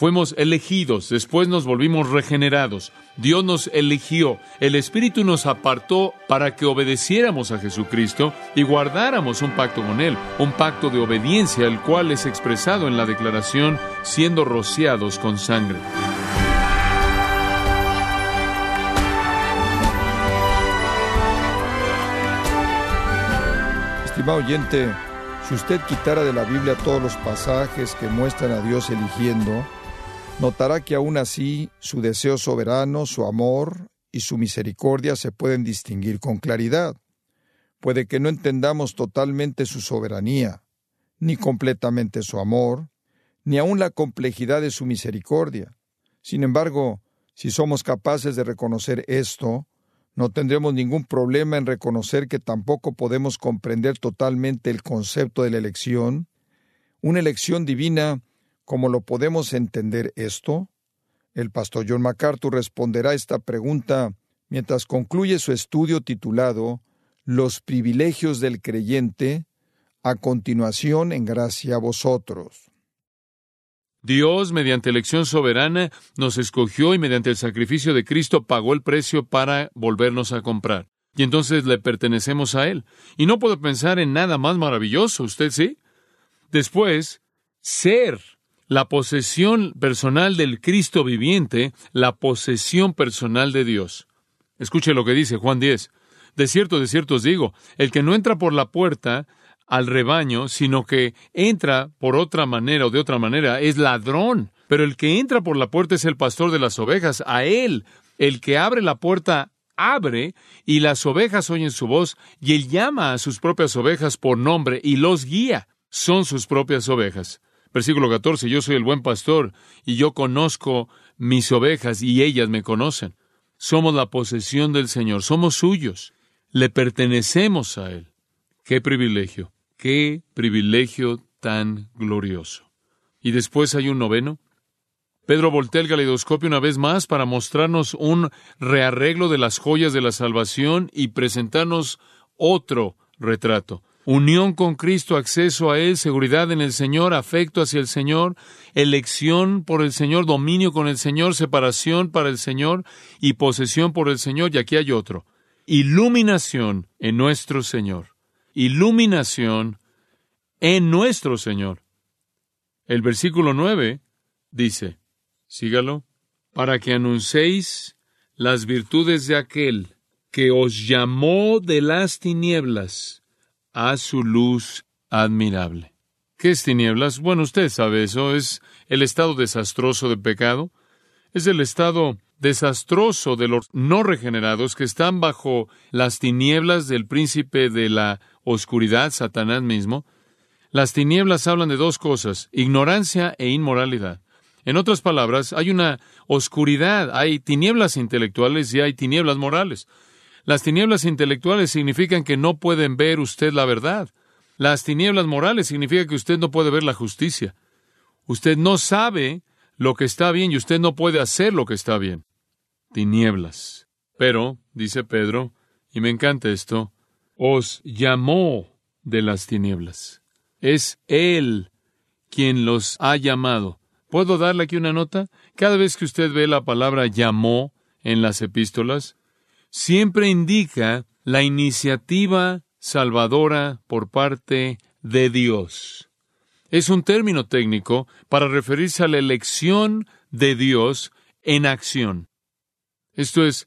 Fuimos elegidos, después nos volvimos regenerados. Dios nos eligió, el Espíritu nos apartó para que obedeciéramos a Jesucristo y guardáramos un pacto con Él, un pacto de obediencia, el cual es expresado en la declaración siendo rociados con sangre. Estimado oyente, si usted quitara de la Biblia todos los pasajes que muestran a Dios eligiendo, notará que aún así su deseo soberano, su amor y su misericordia se pueden distinguir con claridad. Puede que no entendamos totalmente su soberanía, ni completamente su amor, ni aun la complejidad de su misericordia. Sin embargo, si somos capaces de reconocer esto, no tendremos ningún problema en reconocer que tampoco podemos comprender totalmente el concepto de la elección, una elección divina ¿Cómo lo podemos entender esto? El pastor John MacArthur responderá esta pregunta mientras concluye su estudio titulado Los privilegios del creyente, a continuación en gracia a vosotros. Dios, mediante elección soberana, nos escogió y mediante el sacrificio de Cristo pagó el precio para volvernos a comprar. Y entonces le pertenecemos a Él. Y no puedo pensar en nada más maravilloso, ¿usted sí? Después, ser la posesión personal del Cristo viviente, la posesión personal de Dios. Escuche lo que dice Juan 10. De cierto, de cierto os digo, el que no entra por la puerta al rebaño, sino que entra por otra manera o de otra manera, es ladrón. Pero el que entra por la puerta es el pastor de las ovejas. A él, el que abre la puerta, abre y las ovejas oyen su voz y él llama a sus propias ovejas por nombre y los guía. Son sus propias ovejas. Versículo 14, yo soy el buen pastor y yo conozco mis ovejas y ellas me conocen. Somos la posesión del Señor, somos suyos, le pertenecemos a Él. Qué privilegio, qué privilegio tan glorioso. Y después hay un noveno. Pedro voltea el galeidoscopio una vez más para mostrarnos un rearreglo de las joyas de la salvación y presentarnos otro retrato unión con Cristo, acceso a Él, seguridad en el Señor, afecto hacia el Señor, elección por el Señor, dominio con el Señor, separación para el Señor y posesión por el Señor. Y aquí hay otro. Iluminación en nuestro Señor. Iluminación en nuestro Señor. El versículo 9 dice, sígalo, para que anunciéis las virtudes de aquel que os llamó de las tinieblas a su luz admirable. ¿Qué es tinieblas? Bueno, usted sabe eso, es el estado desastroso de pecado, es el estado desastroso de los no regenerados que están bajo las tinieblas del príncipe de la oscuridad, Satanás mismo. Las tinieblas hablan de dos cosas, ignorancia e inmoralidad. En otras palabras, hay una oscuridad, hay tinieblas intelectuales y hay tinieblas morales. Las tinieblas intelectuales significan que no pueden ver usted la verdad. Las tinieblas morales significan que usted no puede ver la justicia. Usted no sabe lo que está bien y usted no puede hacer lo que está bien. Tinieblas. Pero, dice Pedro, y me encanta esto, os llamó de las tinieblas. Es Él quien los ha llamado. ¿Puedo darle aquí una nota? Cada vez que usted ve la palabra llamó en las epístolas, siempre indica la iniciativa salvadora por parte de Dios. Es un término técnico para referirse a la elección de Dios en acción. Esto es,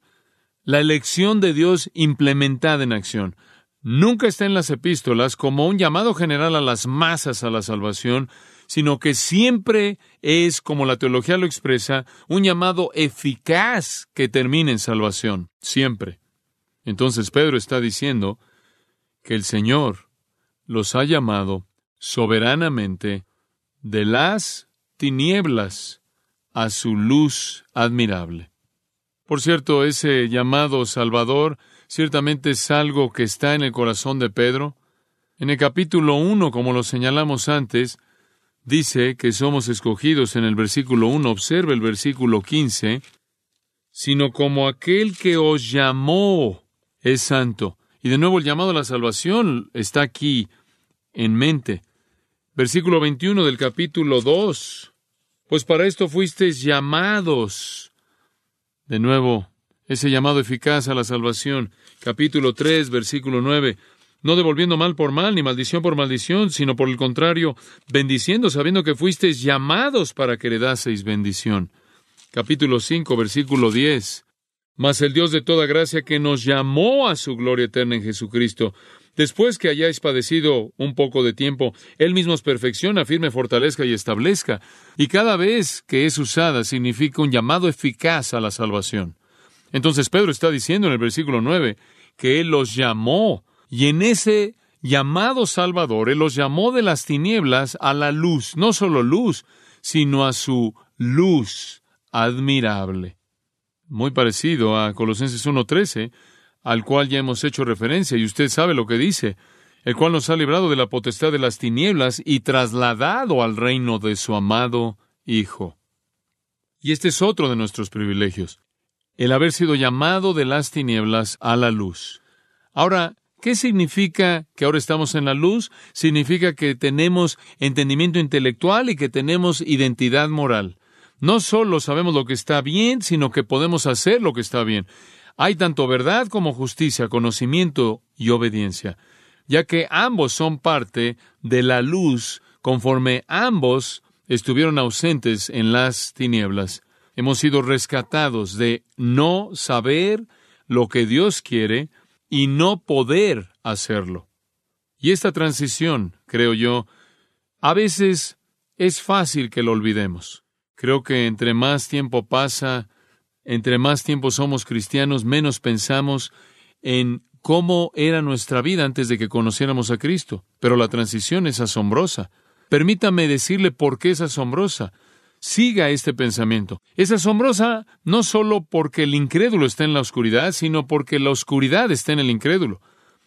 la elección de Dios implementada en acción. Nunca está en las epístolas como un llamado general a las masas a la salvación, sino que siempre es, como la teología lo expresa, un llamado eficaz que termina en salvación, siempre. Entonces Pedro está diciendo que el Señor los ha llamado soberanamente de las tinieblas a su luz admirable. Por cierto, ese llamado Salvador ciertamente es algo que está en el corazón de Pedro. En el capítulo 1, como lo señalamos antes, dice que somos escogidos en el versículo 1, observe el versículo 15, sino como aquel que os llamó es santo. Y de nuevo el llamado a la salvación está aquí en mente. Versículo 21 del capítulo 2 Pues para esto fuisteis llamados. De nuevo, ese llamado eficaz a la salvación. Capítulo 3, versículo 9. No devolviendo mal por mal, ni maldición por maldición, sino por el contrario, bendiciendo, sabiendo que fuisteis llamados para que heredaseis bendición. Capítulo 5, versículo 10. Mas el Dios de toda gracia que nos llamó a su gloria eterna en Jesucristo, después que hayáis padecido un poco de tiempo, Él mismo os perfecciona, firme, fortalezca y establezca. Y cada vez que es usada significa un llamado eficaz a la salvación. Entonces Pedro está diciendo en el versículo 9 que Él los llamó y en ese llamado Salvador, Él los llamó de las tinieblas a la luz, no solo luz, sino a su luz admirable muy parecido a Colosenses 1.13, al cual ya hemos hecho referencia, y usted sabe lo que dice, el cual nos ha librado de la potestad de las tinieblas y trasladado al reino de su amado Hijo. Y este es otro de nuestros privilegios, el haber sido llamado de las tinieblas a la luz. Ahora, ¿qué significa que ahora estamos en la luz? Significa que tenemos entendimiento intelectual y que tenemos identidad moral. No solo sabemos lo que está bien, sino que podemos hacer lo que está bien. Hay tanto verdad como justicia, conocimiento y obediencia, ya que ambos son parte de la luz conforme ambos estuvieron ausentes en las tinieblas. Hemos sido rescatados de no saber lo que Dios quiere y no poder hacerlo. Y esta transición, creo yo, a veces es fácil que lo olvidemos. Creo que entre más tiempo pasa, entre más tiempo somos cristianos, menos pensamos en cómo era nuestra vida antes de que conociéramos a Cristo. Pero la transición es asombrosa. Permítame decirle por qué es asombrosa. Siga este pensamiento. Es asombrosa no solo porque el incrédulo está en la oscuridad, sino porque la oscuridad está en el incrédulo.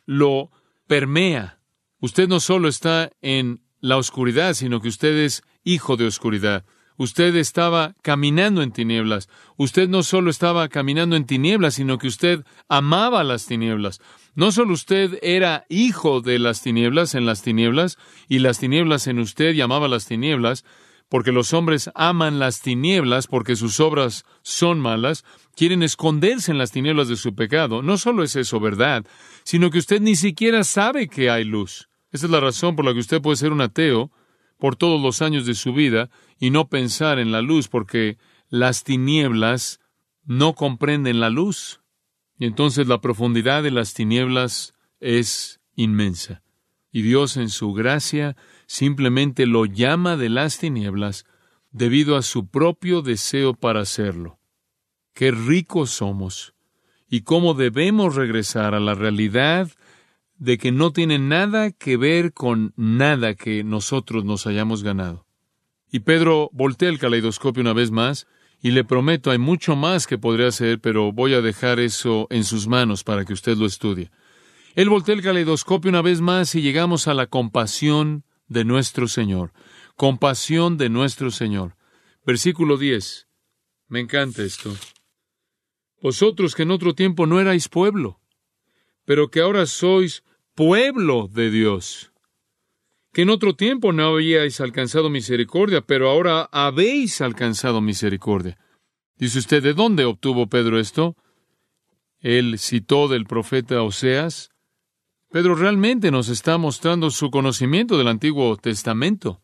Lo permea. Usted no solo está en la oscuridad, sino que usted es hijo de oscuridad. Usted estaba caminando en tinieblas. Usted no solo estaba caminando en tinieblas, sino que usted amaba las tinieblas. No solo usted era hijo de las tinieblas en las tinieblas, y las tinieblas en usted y amaba las tinieblas, porque los hombres aman las tinieblas porque sus obras son malas, quieren esconderse en las tinieblas de su pecado. No solo es eso verdad, sino que usted ni siquiera sabe que hay luz. Esa es la razón por la que usted puede ser un ateo por todos los años de su vida y no pensar en la luz, porque las tinieblas no comprenden la luz. Y entonces la profundidad de las tinieblas es inmensa. Y Dios en su gracia simplemente lo llama de las tinieblas debido a su propio deseo para hacerlo. Qué ricos somos y cómo debemos regresar a la realidad de que no tiene nada que ver con nada que nosotros nos hayamos ganado. Y Pedro voltea el caleidoscopio una vez más, y le prometo hay mucho más que podría hacer, pero voy a dejar eso en sus manos para que usted lo estudie. Él voltea el caleidoscopio una vez más y llegamos a la compasión de nuestro Señor. Compasión de nuestro Señor. Versículo 10. Me encanta esto. Vosotros que en otro tiempo no erais pueblo, pero que ahora sois pueblo de Dios, que en otro tiempo no habíais alcanzado misericordia, pero ahora habéis alcanzado misericordia. Dice usted, ¿de dónde obtuvo Pedro esto? Él citó del profeta Oseas. Pedro realmente nos está mostrando su conocimiento del Antiguo Testamento.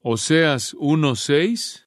Oseas 1.6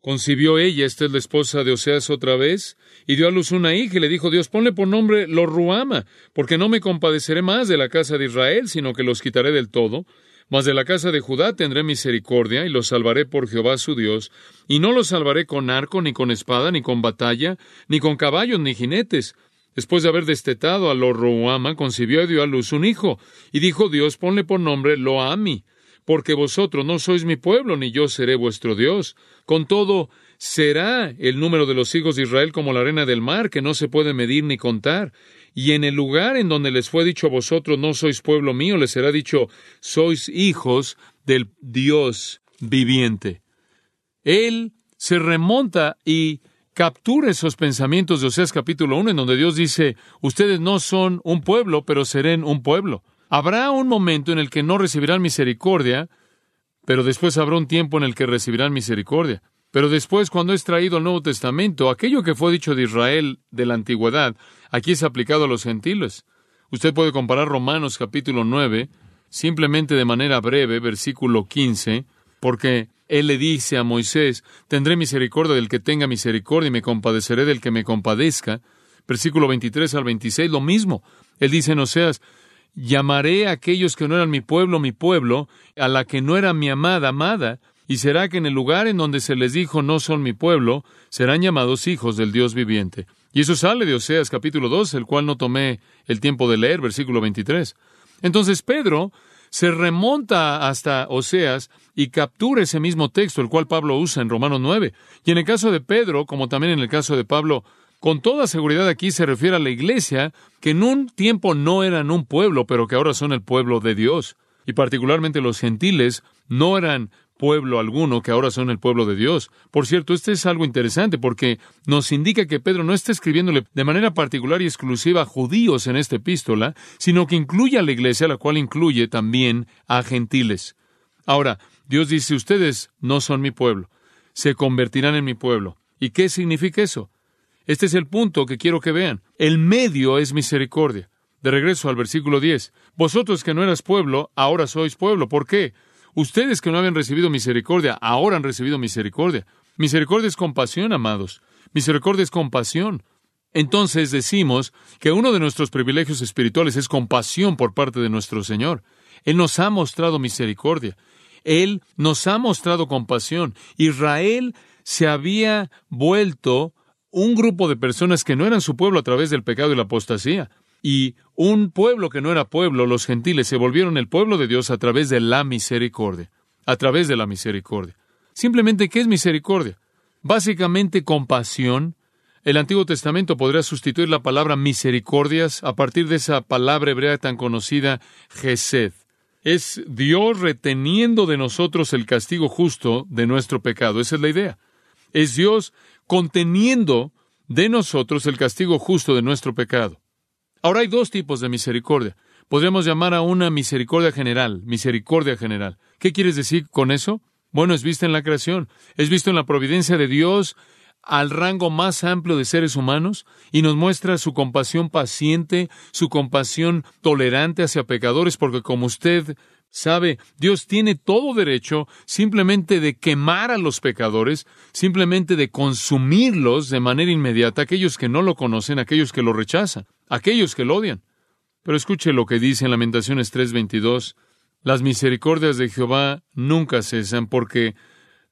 Concibió ella, esta es la esposa de Oseas otra vez, y dio a luz una hija y le dijo Dios, ponle por nombre Loruama, porque no me compadeceré más de la casa de Israel, sino que los quitaré del todo. Mas de la casa de Judá tendré misericordia y los salvaré por Jehová su Dios, y no los salvaré con arco, ni con espada, ni con batalla, ni con caballos, ni jinetes. Después de haber destetado a Loruama, concibió y dio a luz un hijo, y dijo Dios, ponle por nombre Loami, porque vosotros no sois mi pueblo, ni yo seré vuestro Dios. Con todo, será el número de los hijos de Israel como la arena del mar, que no se puede medir ni contar. Y en el lugar en donde les fue dicho a vosotros, no sois pueblo mío, les será dicho, sois hijos del Dios viviente. Él se remonta y captura esos pensamientos de Oseas capítulo 1, en donde Dios dice, ustedes no son un pueblo, pero serán un pueblo. Habrá un momento en el que no recibirán misericordia, pero después habrá un tiempo en el que recibirán misericordia. Pero después, cuando es traído al Nuevo Testamento, aquello que fue dicho de Israel de la antigüedad, aquí es aplicado a los gentiles. Usted puede comparar Romanos capítulo 9, simplemente de manera breve, versículo 15, porque él le dice a Moisés, tendré misericordia del que tenga misericordia y me compadeceré del que me compadezca. Versículo 23 al 26, lo mismo. Él dice en Oseas, llamaré a aquellos que no eran mi pueblo, mi pueblo, a la que no era mi amada, amada, y será que en el lugar en donde se les dijo no son mi pueblo, serán llamados hijos del Dios viviente. Y eso sale de Oseas capítulo 2, el cual no tomé el tiempo de leer, versículo 23. Entonces Pedro se remonta hasta Oseas y captura ese mismo texto, el cual Pablo usa en Romanos 9. Y en el caso de Pedro, como también en el caso de Pablo, con toda seguridad aquí se refiere a la iglesia, que en un tiempo no eran un pueblo, pero que ahora son el pueblo de Dios. Y particularmente los gentiles no eran pueblo alguno que ahora son el pueblo de Dios. Por cierto, este es algo interesante porque nos indica que Pedro no está escribiéndole de manera particular y exclusiva a judíos en esta epístola, sino que incluye a la iglesia, la cual incluye también a gentiles. Ahora, Dios dice, ustedes no son mi pueblo, se convertirán en mi pueblo. ¿Y qué significa eso? Este es el punto que quiero que vean. El medio es misericordia. De regreso al versículo 10. Vosotros que no eras pueblo, ahora sois pueblo. ¿Por qué? Ustedes que no habían recibido misericordia, ahora han recibido misericordia. Misericordia es compasión, amados. Misericordia es compasión. Entonces decimos que uno de nuestros privilegios espirituales es compasión por parte de nuestro Señor. Él nos ha mostrado misericordia. Él nos ha mostrado compasión. Israel se había vuelto un grupo de personas que no eran su pueblo a través del pecado y la apostasía y un pueblo que no era pueblo, los gentiles, se volvieron el pueblo de Dios a través de la misericordia, a través de la misericordia. Simplemente, ¿qué es misericordia? Básicamente compasión. El Antiguo Testamento podría sustituir la palabra misericordias a partir de esa palabra hebrea tan conocida, Gesed. Es Dios reteniendo de nosotros el castigo justo de nuestro pecado. Esa es la idea. Es Dios conteniendo de nosotros el castigo justo de nuestro pecado. Ahora hay dos tipos de misericordia. Podríamos llamar a una misericordia general, misericordia general. ¿Qué quieres decir con eso? Bueno, es vista en la creación, es visto en la providencia de Dios al rango más amplio de seres humanos y nos muestra su compasión paciente, su compasión tolerante hacia pecadores, porque como usted sabe, Dios tiene todo derecho simplemente de quemar a los pecadores, simplemente de consumirlos de manera inmediata, aquellos que no lo conocen, aquellos que lo rechazan aquellos que lo odian. Pero escuche lo que dice en Lamentaciones 3:22, las misericordias de Jehová nunca cesan porque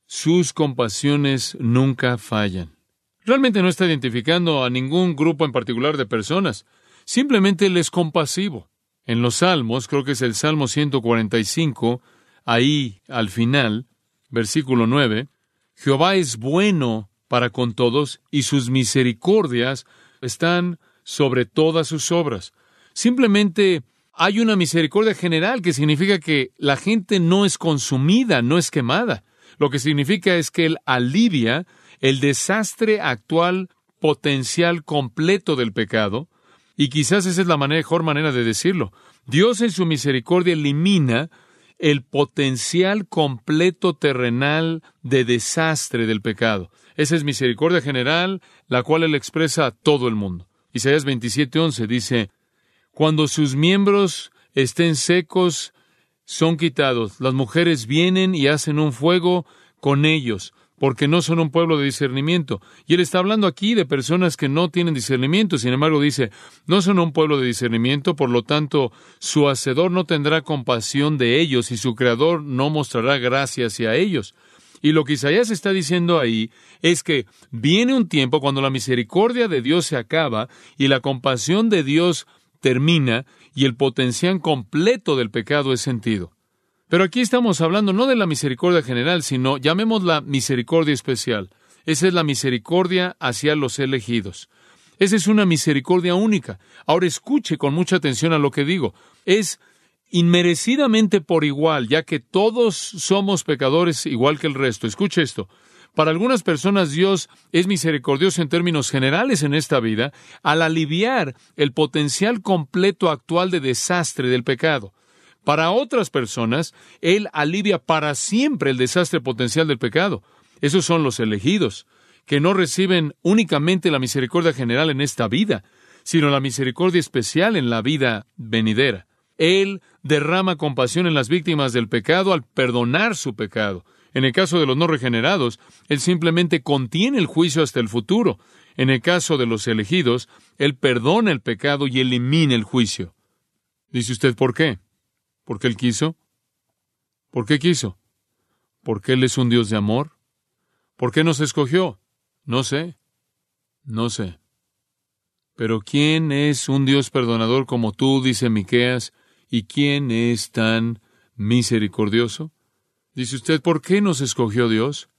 sus compasiones nunca fallan. Realmente no está identificando a ningún grupo en particular de personas, simplemente Él es compasivo. En los Salmos, creo que es el Salmo 145, ahí al final, versículo 9, Jehová es bueno para con todos y sus misericordias están sobre todas sus obras. Simplemente hay una misericordia general que significa que la gente no es consumida, no es quemada. Lo que significa es que Él alivia el desastre actual potencial completo del pecado, y quizás esa es la mejor manera de decirlo. Dios en su misericordia elimina el potencial completo terrenal de desastre del pecado. Esa es misericordia general, la cual Él expresa a todo el mundo. Isaías 27:11 dice, Cuando sus miembros estén secos, son quitados. Las mujeres vienen y hacen un fuego con ellos, porque no son un pueblo de discernimiento. Y él está hablando aquí de personas que no tienen discernimiento. Sin embargo, dice, no son un pueblo de discernimiento, por lo tanto, su hacedor no tendrá compasión de ellos y su creador no mostrará gracia hacia ellos. Y lo que Isaías está diciendo ahí es que viene un tiempo cuando la misericordia de Dios se acaba y la compasión de Dios termina y el potencial completo del pecado es sentido. Pero aquí estamos hablando no de la misericordia general, sino llamémosla misericordia especial. Esa es la misericordia hacia los elegidos. Esa es una misericordia única. Ahora escuche con mucha atención a lo que digo. Es inmerecidamente por igual, ya que todos somos pecadores igual que el resto. Escuche esto. Para algunas personas Dios es misericordioso en términos generales en esta vida al aliviar el potencial completo actual de desastre del pecado. Para otras personas, Él alivia para siempre el desastre potencial del pecado. Esos son los elegidos, que no reciben únicamente la misericordia general en esta vida, sino la misericordia especial en la vida venidera. Él derrama compasión en las víctimas del pecado al perdonar su pecado. En el caso de los no regenerados, Él simplemente contiene el juicio hasta el futuro. En el caso de los elegidos, Él perdona el pecado y elimina el juicio. Dice usted, ¿por qué? ¿Porque Él quiso? ¿Por qué quiso? ¿Porque Él es un Dios de amor? ¿Por qué nos escogió? No sé. No sé. Pero ¿quién es un Dios perdonador como tú, dice Miqueas, y quién es tan misericordioso? Dice usted, ¿por qué nos escogió Dios?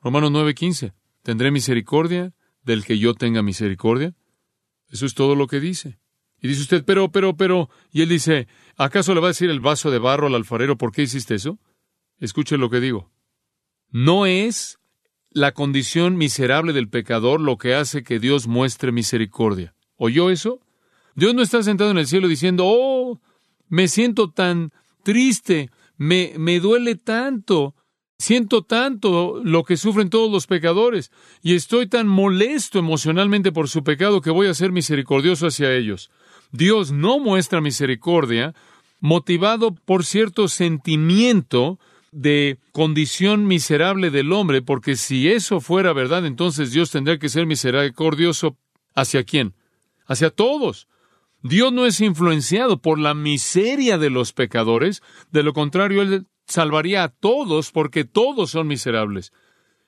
Romanos 9:15. ¿Tendré misericordia del que yo tenga misericordia? Eso es todo lo que dice. Y dice usted, pero, pero, pero, y él dice, ¿acaso le va a decir el vaso de barro al alfarero por qué hiciste eso? Escuche lo que digo. No es la condición miserable del pecador lo que hace que Dios muestre misericordia. ¿Oyó eso? Dios no está sentado en el cielo diciendo, oh, me siento tan triste, me, me duele tanto, siento tanto lo que sufren todos los pecadores, y estoy tan molesto emocionalmente por su pecado que voy a ser misericordioso hacia ellos. Dios no muestra misericordia motivado por cierto sentimiento de condición miserable del hombre, porque si eso fuera verdad, entonces Dios tendría que ser misericordioso hacia quién? Hacia todos. Dios no es influenciado por la miseria de los pecadores, de lo contrario, Él salvaría a todos porque todos son miserables.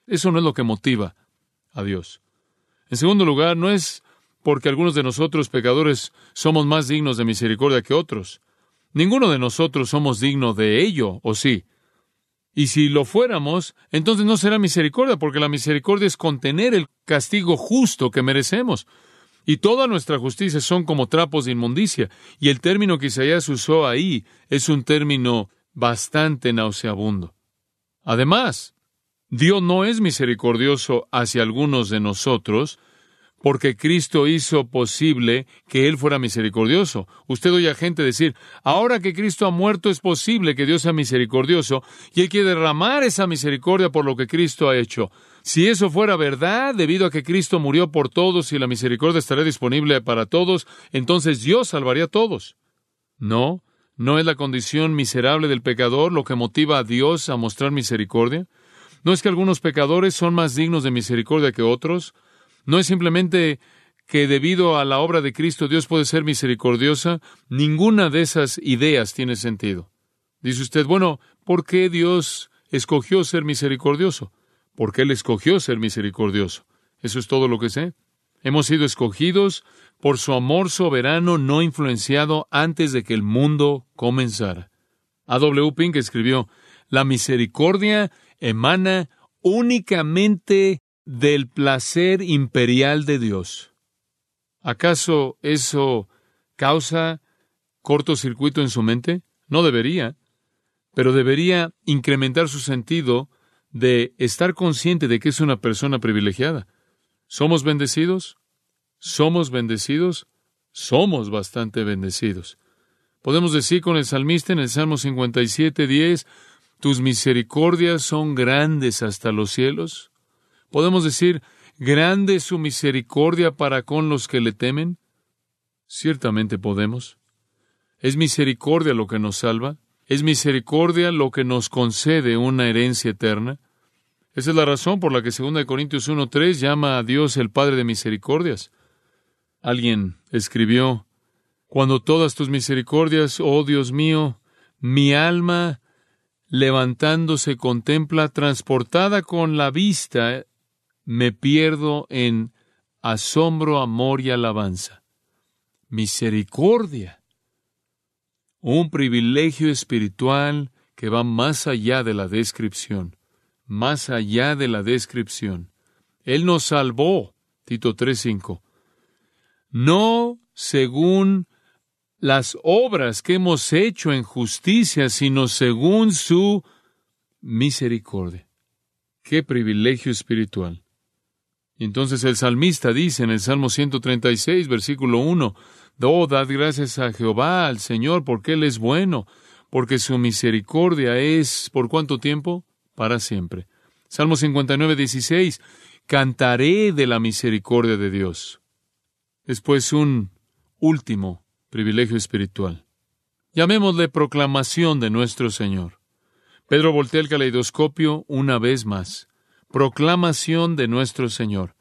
Eso no es lo que motiva a Dios. En segundo lugar, no es porque algunos de nosotros pecadores somos más dignos de misericordia que otros. Ninguno de nosotros somos digno de ello, ¿o sí? Y si lo fuéramos, entonces no será misericordia, porque la misericordia es contener el castigo justo que merecemos. Y toda nuestra justicia son como trapos de inmundicia. Y el término que Isaías usó ahí es un término bastante nauseabundo. Además, Dios no es misericordioso hacia algunos de nosotros, porque Cristo hizo posible que Él fuera misericordioso. Usted oye a gente decir, ahora que Cristo ha muerto es posible que Dios sea misericordioso y Él quiere derramar esa misericordia por lo que Cristo ha hecho. Si eso fuera verdad, debido a que Cristo murió por todos y la misericordia estaría disponible para todos, entonces Dios salvaría a todos. No, no es la condición miserable del pecador lo que motiva a Dios a mostrar misericordia. No es que algunos pecadores son más dignos de misericordia que otros. No es simplemente que debido a la obra de Cristo Dios puede ser misericordiosa. Ninguna de esas ideas tiene sentido. Dice usted, bueno, ¿por qué Dios escogió ser misericordioso? Porque Él escogió ser misericordioso. Eso es todo lo que sé. Hemos sido escogidos por su amor soberano no influenciado antes de que el mundo comenzara. A. W. Pink escribió, La misericordia emana únicamente del placer imperial de Dios. ¿Acaso eso causa cortocircuito en su mente? No debería, pero debería incrementar su sentido de estar consciente de que es una persona privilegiada. ¿Somos bendecidos? ¿Somos bendecidos? Somos bastante bendecidos. Podemos decir con el salmista en el Salmo 57, 10, tus misericordias son grandes hasta los cielos. ¿Podemos decir, grande es su misericordia para con los que le temen? Ciertamente podemos. ¿Es misericordia lo que nos salva? ¿Es misericordia lo que nos concede una herencia eterna? Esa es la razón por la que 2 Corintios 1.3 llama a Dios el Padre de misericordias. Alguien escribió, Cuando todas tus misericordias, oh Dios mío, mi alma levantándose contempla, transportada con la vista me pierdo en asombro, amor y alabanza. Misericordia. Un privilegio espiritual que va más allá de la descripción, más allá de la descripción. Él nos salvó, Tito 3:5, no según las obras que hemos hecho en justicia, sino según su misericordia. Qué privilegio espiritual. Y entonces el salmista dice en el Salmo 136, versículo 1, Oh, dad gracias a Jehová, al Señor, porque Él es bueno, porque su misericordia es, ¿por cuánto tiempo? Para siempre. Salmo 59, 16, cantaré de la misericordia de Dios. Después un último privilegio espiritual. Llamémosle proclamación de nuestro Señor. Pedro voltea el caleidoscopio una vez más. Proclamación de nuestro Señor.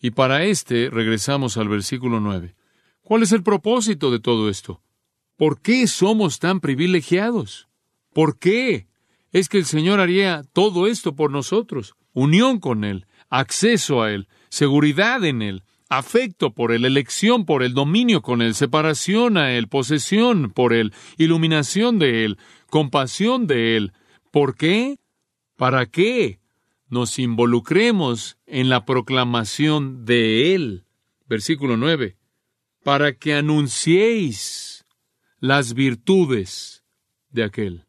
Y para este regresamos al versículo 9. ¿Cuál es el propósito de todo esto? ¿Por qué somos tan privilegiados? ¿Por qué? Es que el Señor haría todo esto por nosotros. Unión con Él, acceso a Él, seguridad en Él, afecto por Él, elección por Él, dominio con Él, separación a Él, posesión por Él, iluminación de Él, compasión de Él. ¿Por qué? ¿Para qué? Nos involucremos en la proclamación de Él. Versículo 9. Para que anunciéis las virtudes de aquel.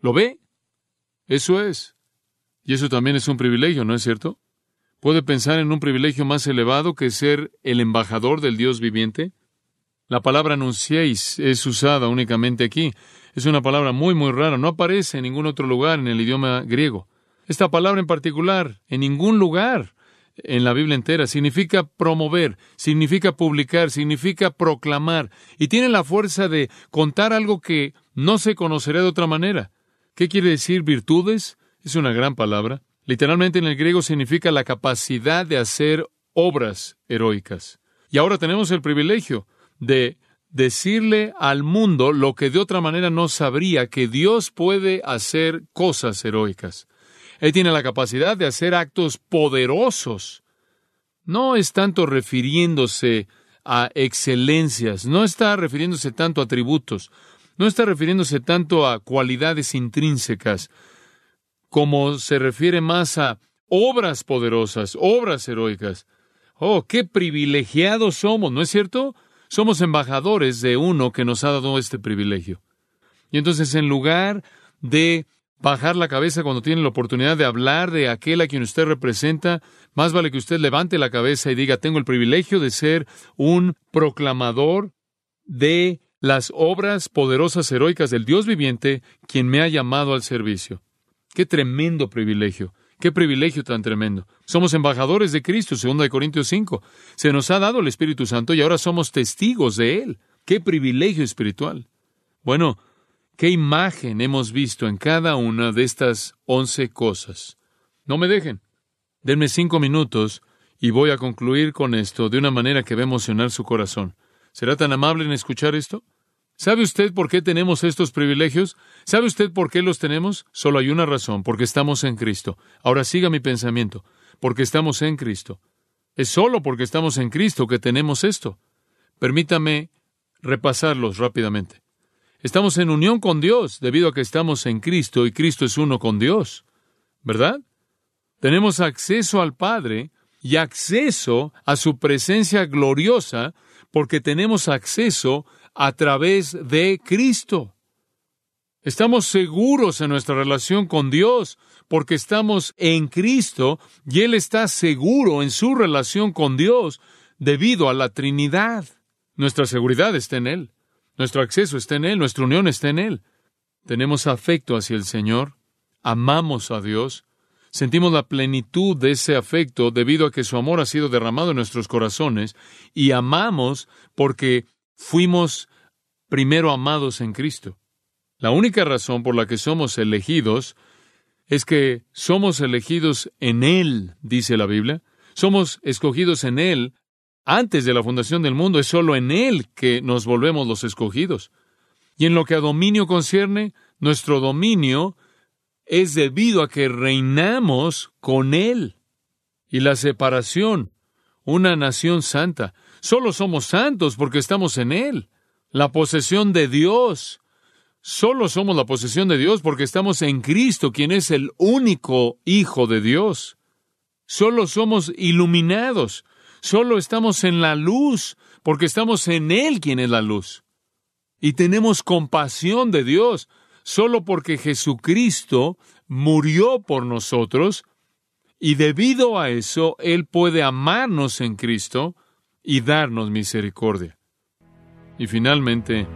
¿Lo ve? Eso es. Y eso también es un privilegio, ¿no es cierto? ¿Puede pensar en un privilegio más elevado que ser el embajador del Dios viviente? La palabra anunciéis es usada únicamente aquí. Es una palabra muy, muy rara. No aparece en ningún otro lugar en el idioma griego. Esta palabra en particular, en ningún lugar en la Biblia entera, significa promover, significa publicar, significa proclamar, y tiene la fuerza de contar algo que no se conocería de otra manera. ¿Qué quiere decir virtudes? Es una gran palabra. Literalmente en el griego significa la capacidad de hacer obras heroicas. Y ahora tenemos el privilegio de decirle al mundo lo que de otra manera no sabría, que Dios puede hacer cosas heroicas. Él tiene la capacidad de hacer actos poderosos. No es tanto refiriéndose a excelencias, no está refiriéndose tanto a atributos, no está refiriéndose tanto a cualidades intrínsecas, como se refiere más a obras poderosas, obras heroicas. Oh, qué privilegiados somos, ¿no es cierto? Somos embajadores de uno que nos ha dado este privilegio. Y entonces, en lugar de bajar la cabeza cuando tiene la oportunidad de hablar de aquel a quien usted representa, más vale que usted levante la cabeza y diga, tengo el privilegio de ser un proclamador de las obras poderosas heroicas del Dios viviente, quien me ha llamado al servicio. Qué tremendo privilegio. Qué privilegio tan tremendo. Somos embajadores de Cristo, 2 Corintios 5. Se nos ha dado el Espíritu Santo y ahora somos testigos de Él. Qué privilegio espiritual. Bueno, qué imagen hemos visto en cada una de estas once cosas. No me dejen. Denme cinco minutos y voy a concluir con esto de una manera que va a emocionar su corazón. ¿Será tan amable en escuchar esto? ¿Sabe usted por qué tenemos estos privilegios? ¿Sabe usted por qué los tenemos? Solo hay una razón, porque estamos en Cristo. Ahora siga mi pensamiento, porque estamos en Cristo. Es solo porque estamos en Cristo que tenemos esto. Permítame repasarlos rápidamente. Estamos en unión con Dios debido a que estamos en Cristo y Cristo es uno con Dios. ¿Verdad? Tenemos acceso al Padre y acceso a su presencia gloriosa porque tenemos acceso a través de Cristo. Estamos seguros en nuestra relación con Dios porque estamos en Cristo y Él está seguro en su relación con Dios debido a la Trinidad. Nuestra seguridad está en Él, nuestro acceso está en Él, nuestra unión está en Él. Tenemos afecto hacia el Señor, amamos a Dios, sentimos la plenitud de ese afecto debido a que su amor ha sido derramado en nuestros corazones y amamos porque fuimos primero amados en Cristo. La única razón por la que somos elegidos es que somos elegidos en Él, dice la Biblia. Somos escogidos en Él antes de la fundación del mundo. Es solo en Él que nos volvemos los escogidos. Y en lo que a dominio concierne, nuestro dominio es debido a que reinamos con Él. Y la separación, una nación santa, Solo somos santos porque estamos en Él. La posesión de Dios. Solo somos la posesión de Dios porque estamos en Cristo, quien es el único Hijo de Dios. Solo somos iluminados. Solo estamos en la luz porque estamos en Él, quien es la luz. Y tenemos compasión de Dios solo porque Jesucristo murió por nosotros y debido a eso Él puede amarnos en Cristo y darnos misericordia. Y finalmente,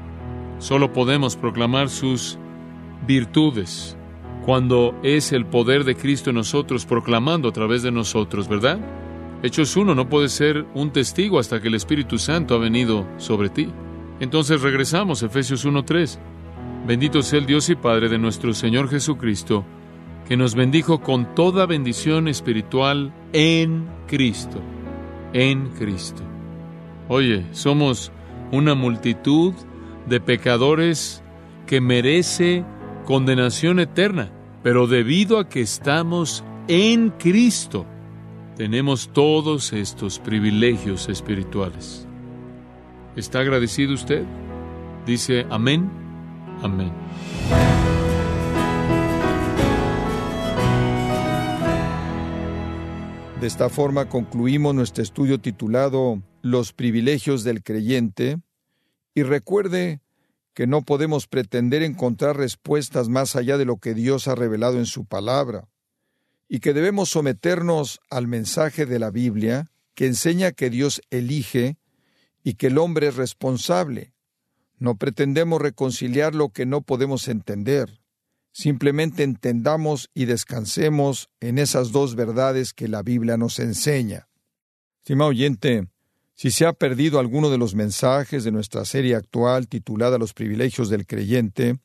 Solo podemos proclamar sus virtudes cuando es el poder de Cristo en nosotros proclamando a través de nosotros, ¿verdad? Hechos 1 no puede ser un testigo hasta que el Espíritu Santo ha venido sobre ti. Entonces regresamos, Efesios 1.3. Bendito sea el Dios y Padre de nuestro Señor Jesucristo, que nos bendijo con toda bendición espiritual en Cristo. En Cristo. Oye, somos una multitud de pecadores que merece condenación eterna, pero debido a que estamos en Cristo, tenemos todos estos privilegios espirituales. ¿Está agradecido usted? Dice amén, amén. De esta forma concluimos nuestro estudio titulado Los privilegios del creyente y recuerde que no podemos pretender encontrar respuestas más allá de lo que Dios ha revelado en su palabra y que debemos someternos al mensaje de la Biblia que enseña que Dios elige y que el hombre es responsable. No pretendemos reconciliar lo que no podemos entender. Simplemente entendamos y descansemos en esas dos verdades que la Biblia nos enseña. Estimado oyente, si se ha perdido alguno de los mensajes de nuestra serie actual titulada Los privilegios del creyente,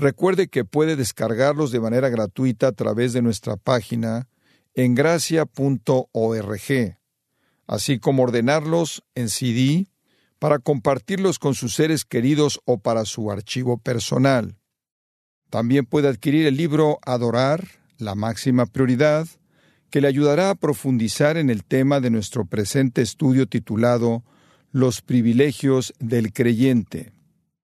Recuerde que puede descargarlos de manera gratuita a través de nuestra página en gracia.org, así como ordenarlos en CD para compartirlos con sus seres queridos o para su archivo personal. También puede adquirir el libro Adorar, la máxima prioridad, que le ayudará a profundizar en el tema de nuestro presente estudio titulado Los privilegios del creyente.